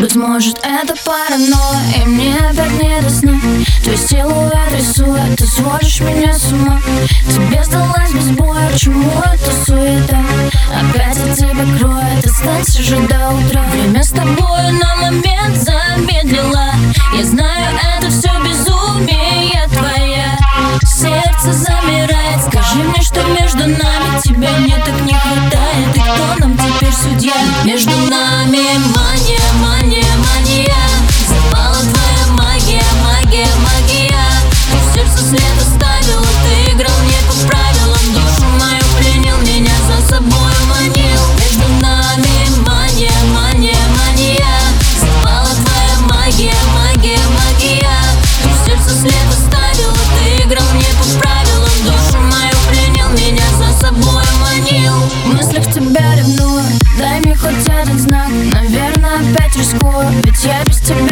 Быть может это паранойя И мне опять не до сна. Твой силуэт рисует Ты сводишь меня с ума. Тебе сдалась без боя Чему это суета? Опять от тебя кроет Останься же до утра. Время с тобой на момент замедлила Я знаю, это все безумие твоя Сердце замирает. Скажи мне, что между нами Тебя мне так не хватает Между нами знак Наверное, опять рискую Ведь я без тебя